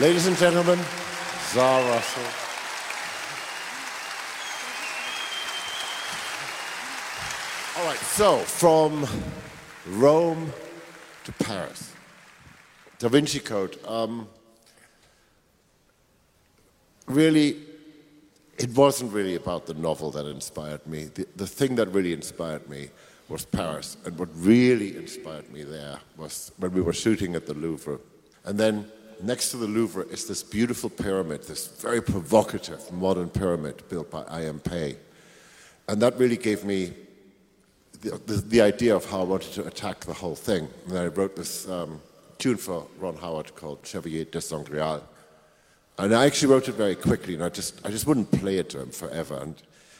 Ladies and gentlemen, Zara Russell. All right, so from Rome to Paris. Da Vinci Code. Um, really, it wasn't really about the novel that inspired me. The, the thing that really inspired me was Paris. And what really inspired me there was when we were shooting at the Louvre. And then next to the Louvre is this beautiful pyramid, this very provocative modern pyramid built by I.M. Pei. And that really gave me the, the, the, idea of how I wanted to attack the whole thing. And I wrote this um, tune for Ron Howard called Chevalier de Sangreal. And I actually wrote it very quickly, and I just, I just wouldn't play it to him forever. And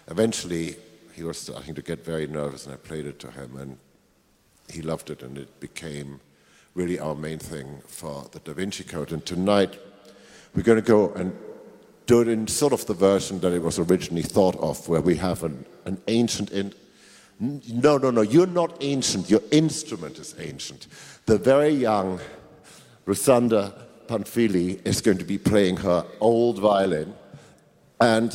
eventually, he was starting to get very nervous, and I played it to him, and he loved it, and it became really our main thing for the Da Vinci Code. And tonight, we're going to go and do it in sort of the version that it was originally thought of, where we have an, an ancient in, no, no, no, you're not ancient. Your instrument is ancient. The very young Rusanda Panfili is going to be playing her old violin. And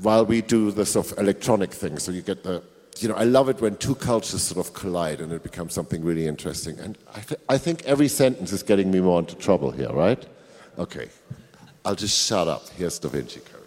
while we do the sort of electronic thing, so you get the, you know, I love it when two cultures sort of collide and it becomes something really interesting. And I, th I think every sentence is getting me more into trouble here, right? Okay. I'll just shut up. Here's Da Vinci Code.